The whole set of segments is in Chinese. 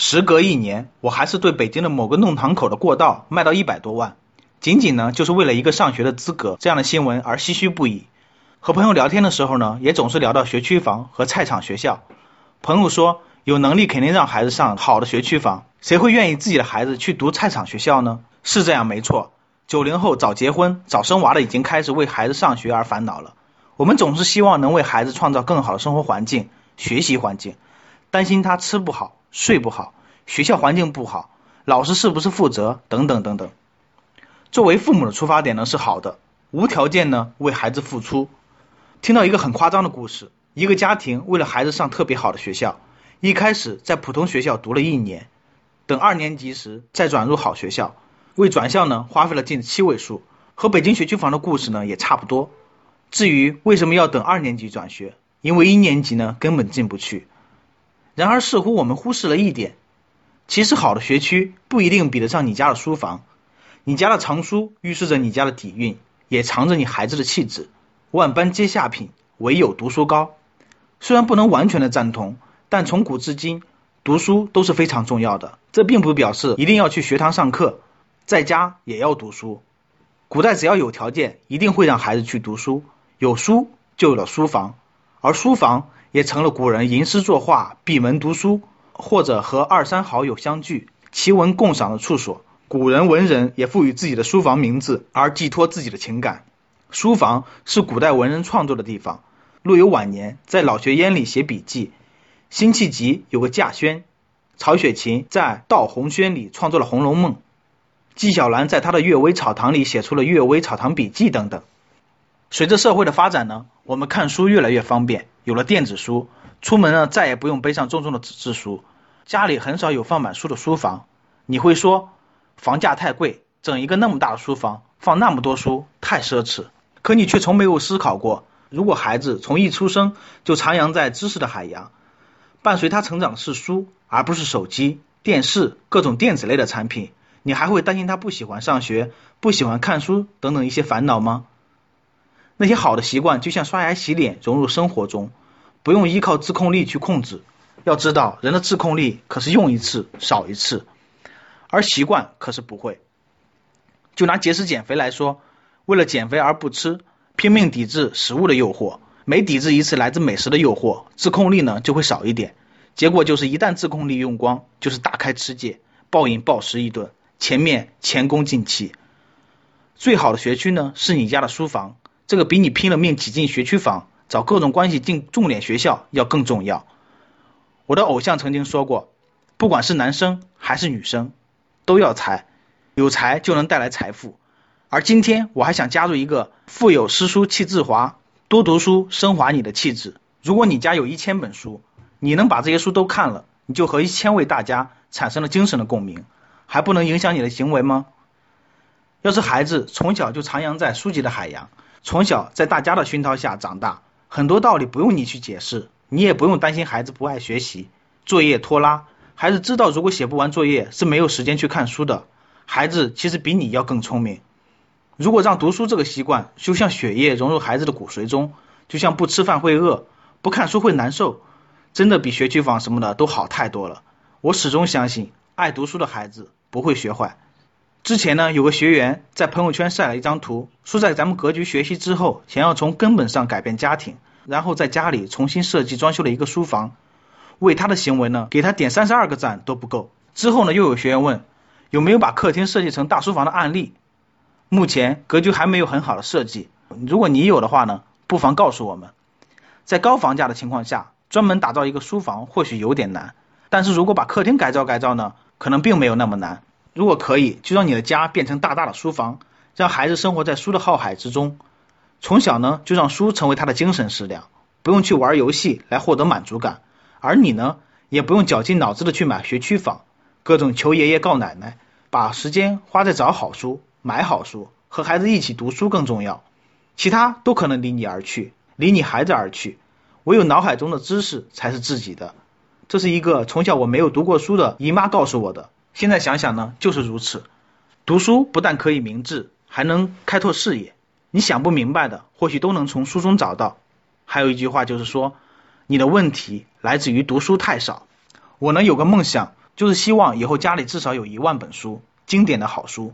时隔一年，我还是对北京的某个弄堂口的过道卖到一百多万，仅仅呢就是为了一个上学的资格，这样的新闻而唏嘘不已。和朋友聊天的时候呢，也总是聊到学区房和菜场学校。朋友说，有能力肯定让孩子上好的学区房，谁会愿意自己的孩子去读菜场学校呢？是这样没错，九零后早结婚、早生娃的已经开始为孩子上学而烦恼了。我们总是希望能为孩子创造更好的生活环境、学习环境，担心他吃不好、睡不好。学校环境不好，老师是不是负责等等等等。作为父母的出发点呢是好的，无条件呢为孩子付出。听到一个很夸张的故事，一个家庭为了孩子上特别好的学校，一开始在普通学校读了一年，等二年级时再转入好学校，为转校呢花费了近七位数，和北京学区房的故事呢也差不多。至于为什么要等二年级转学，因为一年级呢根本进不去。然而似乎我们忽视了一点。其实好的学区不一定比得上你家的书房，你家的藏书预示着你家的底蕴，也藏着你孩子的气质。万般皆下品，唯有读书高。虽然不能完全的赞同，但从古至今，读书都是非常重要的。这并不表示一定要去学堂上课，在家也要读书。古代只要有条件，一定会让孩子去读书。有书就有了书房，而书房也成了古人吟诗作画、闭门读书。或者和二三好友相聚，奇文共赏的处所。古人文人也赋予自己的书房名字，而寄托自己的情感。书房是古代文人创作的地方。陆游晚年在老学烟里写笔记，辛弃疾有个稼轩，曹雪芹在悼红轩里创作了《红楼梦》，纪晓岚在他的《阅微草堂》里写出了《阅微草堂笔记》等等。随着社会的发展呢，我们看书越来越方便，有了电子书。出门呢，再也不用背上重重的纸质书，家里很少有放满书的书房。你会说，房价太贵，整一个那么大的书房，放那么多书，太奢侈。可你却从没有思考过，如果孩子从一出生就徜徉在知识的海洋，伴随他成长的是书，而不是手机、电视、各种电子类的产品，你还会担心他不喜欢上学、不喜欢看书等等一些烦恼吗？那些好的习惯，就像刷牙、洗脸，融入生活中。不用依靠自控力去控制，要知道人的自控力可是用一次少一次，而习惯可是不会。就拿节食减肥来说，为了减肥而不吃，拼命抵制食物的诱惑，每抵制一次来自美食的诱惑，自控力呢就会少一点。结果就是一旦自控力用光，就是大开吃戒，暴饮暴食一顿，前面前功尽弃。最好的学区呢是你家的书房，这个比你拼了命挤进学区房。找各种关系进重点学校要更重要。我的偶像曾经说过，不管是男生还是女生，都要财，有财就能带来财富。而今天我还想加入一个“腹有诗书气自华”，多读书升华你的气质。如果你家有一千本书，你能把这些书都看了，你就和一千位大家产生了精神的共鸣，还不能影响你的行为吗？要是孩子从小就徜徉在书籍的海洋，从小在大家的熏陶下长大。很多道理不用你去解释，你也不用担心孩子不爱学习，作业拖拉。孩子知道，如果写不完作业是没有时间去看书的。孩子其实比你要更聪明。如果让读书这个习惯就像血液融入孩子的骨髓中，就像不吃饭会饿，不看书会难受，真的比学区房什么的都好太多了。我始终相信，爱读书的孩子不会学坏。之前呢，有个学员在朋友圈晒了一张图，说在咱们格局学习之后，想要从根本上改变家庭，然后在家里重新设计装修了一个书房。为他的行为呢，给他点三十二个赞都不够。之后呢，又有学员问，有没有把客厅设计成大书房的案例？目前格局还没有很好的设计，如果你有的话呢，不妨告诉我们。在高房价的情况下，专门打造一个书房或许有点难，但是如果把客厅改造改造呢，可能并没有那么难。如果可以，就让你的家变成大大的书房，让孩子生活在书的浩海之中。从小呢，就让书成为他的精神食粮，不用去玩游戏来获得满足感。而你呢，也不用绞尽脑汁的去买学区房，各种求爷爷告奶奶，把时间花在找好书、买好书，和孩子一起读书更重要。其他都可能离你而去，离你孩子而去，唯有脑海中的知识才是自己的。这是一个从小我没有读过书的姨妈告诉我的。现在想想呢，就是如此。读书不但可以明智，还能开拓视野。你想不明白的，或许都能从书中找到。还有一句话就是说，你的问题来自于读书太少。我呢有个梦想，就是希望以后家里至少有一万本书，经典的好书。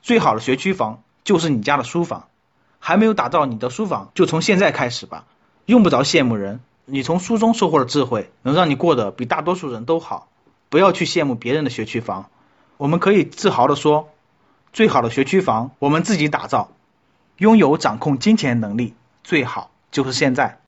最好的学区房就是你家的书房。还没有打造你的书房，就从现在开始吧。用不着羡慕人，你从书中收获的智慧，能让你过得比大多数人都好。不要去羡慕别人的学区房。我们可以自豪地说，最好的学区房我们自己打造。拥有掌控金钱能力，最好就是现在。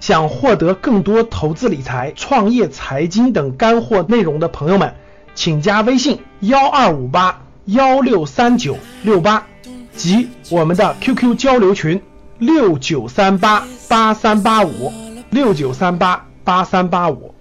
想获得更多投资理财、创业、财经等干货内容的朋友们，请加微信幺二五八幺六三九六八及我们的 QQ 交流群六九三八八三八五六九三八八三八五。